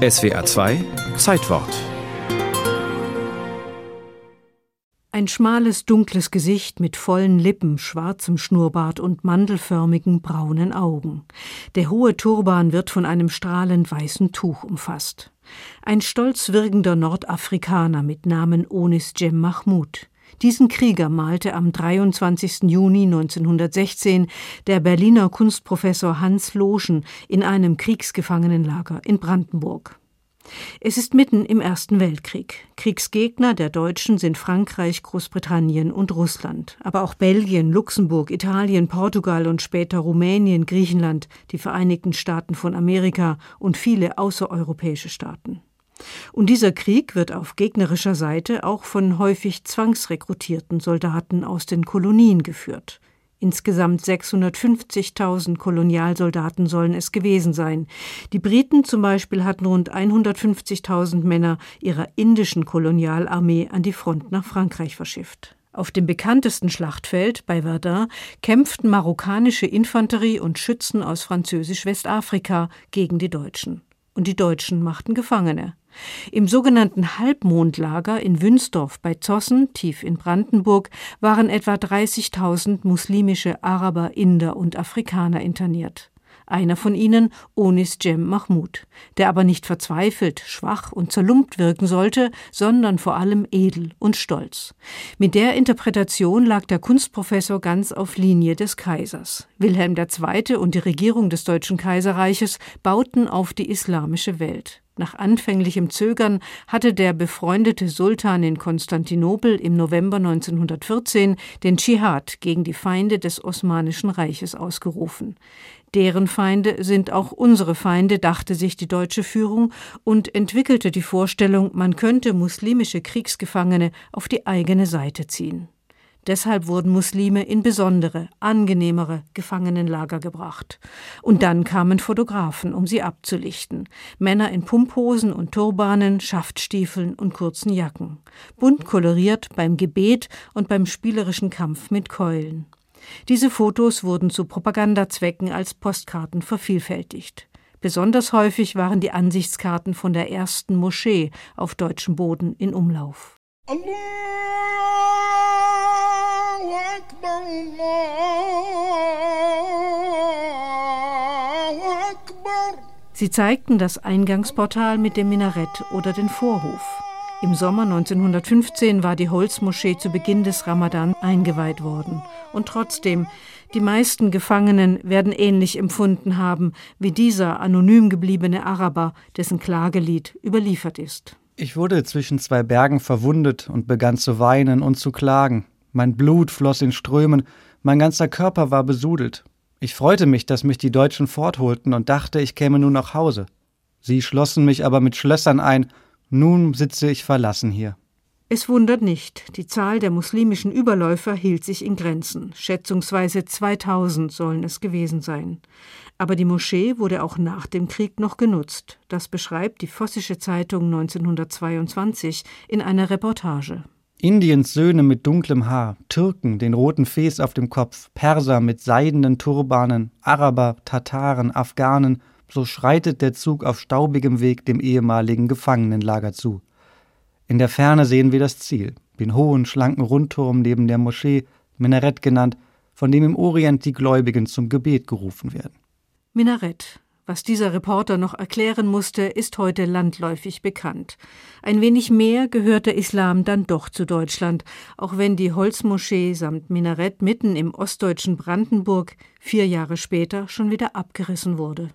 SWA 2 Zeitwort Ein schmales, dunkles Gesicht mit vollen Lippen, schwarzem Schnurrbart und mandelförmigen braunen Augen. Der hohe Turban wird von einem strahlend weißen Tuch umfasst. Ein stolz wirkender Nordafrikaner mit Namen Onis Jem Mahmoud. Diesen Krieger malte am 23. Juni 1916 der Berliner Kunstprofessor Hans Loschen in einem Kriegsgefangenenlager in Brandenburg. Es ist mitten im Ersten Weltkrieg. Kriegsgegner der Deutschen sind Frankreich, Großbritannien und Russland, aber auch Belgien, Luxemburg, Italien, Portugal und später Rumänien, Griechenland, die Vereinigten Staaten von Amerika und viele außereuropäische Staaten. Und dieser Krieg wird auf gegnerischer Seite auch von häufig zwangsrekrutierten Soldaten aus den Kolonien geführt. Insgesamt 650.000 Kolonialsoldaten sollen es gewesen sein. Die Briten zum Beispiel hatten rund 150.000 Männer ihrer indischen Kolonialarmee an die Front nach Frankreich verschifft. Auf dem bekanntesten Schlachtfeld bei Verdun kämpften marokkanische Infanterie und Schützen aus Französisch-Westafrika gegen die Deutschen. Und die Deutschen machten Gefangene. Im sogenannten Halbmondlager in Wünsdorf bei Zossen, tief in Brandenburg, waren etwa 30.000 muslimische Araber, Inder und Afrikaner interniert. Einer von ihnen, Onis Jem Mahmud, der aber nicht verzweifelt, schwach und zerlumpt wirken sollte, sondern vor allem edel und stolz. Mit der Interpretation lag der Kunstprofessor ganz auf Linie des Kaisers. Wilhelm II. und die Regierung des Deutschen Kaiserreiches bauten auf die islamische Welt. Nach anfänglichem Zögern hatte der befreundete Sultan in Konstantinopel im November 1914 den Dschihad gegen die Feinde des Osmanischen Reiches ausgerufen. Deren Feinde sind auch unsere Feinde, dachte sich die deutsche Führung und entwickelte die Vorstellung, man könnte muslimische Kriegsgefangene auf die eigene Seite ziehen. Deshalb wurden Muslime in besondere, angenehmere Gefangenenlager gebracht. Und dann kamen Fotografen, um sie abzulichten. Männer in Pumphosen und Turbanen, Schaftstiefeln und kurzen Jacken. Bunt koloriert beim Gebet und beim spielerischen Kampf mit Keulen. Diese Fotos wurden zu Propagandazwecken als Postkarten vervielfältigt. Besonders häufig waren die Ansichtskarten von der ersten Moschee auf deutschem Boden in Umlauf. Sie zeigten das Eingangsportal mit dem Minarett oder den Vorhof. Im Sommer 1915 war die Holzmoschee zu Beginn des Ramadan eingeweiht worden. Und trotzdem, die meisten Gefangenen werden ähnlich empfunden haben wie dieser anonym gebliebene Araber, dessen Klagelied überliefert ist. Ich wurde zwischen zwei Bergen verwundet und begann zu weinen und zu klagen. Mein Blut floss in Strömen, mein ganzer Körper war besudelt. Ich freute mich, dass mich die Deutschen fortholten und dachte, ich käme nun nach Hause. Sie schlossen mich aber mit Schlössern ein, nun sitze ich verlassen hier. Es wundert nicht, die Zahl der muslimischen Überläufer hielt sich in Grenzen. Schätzungsweise 2000 sollen es gewesen sein. Aber die Moschee wurde auch nach dem Krieg noch genutzt. Das beschreibt die Vossische Zeitung 1922 in einer Reportage. Indiens Söhne mit dunklem Haar, Türken den roten Fes auf dem Kopf, Perser mit seidenen Turbanen, Araber, Tataren, Afghanen, so schreitet der Zug auf staubigem Weg dem ehemaligen Gefangenenlager zu. In der Ferne sehen wir das Ziel, den hohen, schlanken Rundturm neben der Moschee, Minarett genannt, von dem im Orient die Gläubigen zum Gebet gerufen werden. Minarett. Was dieser Reporter noch erklären musste, ist heute landläufig bekannt. Ein wenig mehr gehört der Islam dann doch zu Deutschland, auch wenn die Holzmoschee samt Minarett mitten im ostdeutschen Brandenburg vier Jahre später schon wieder abgerissen wurde.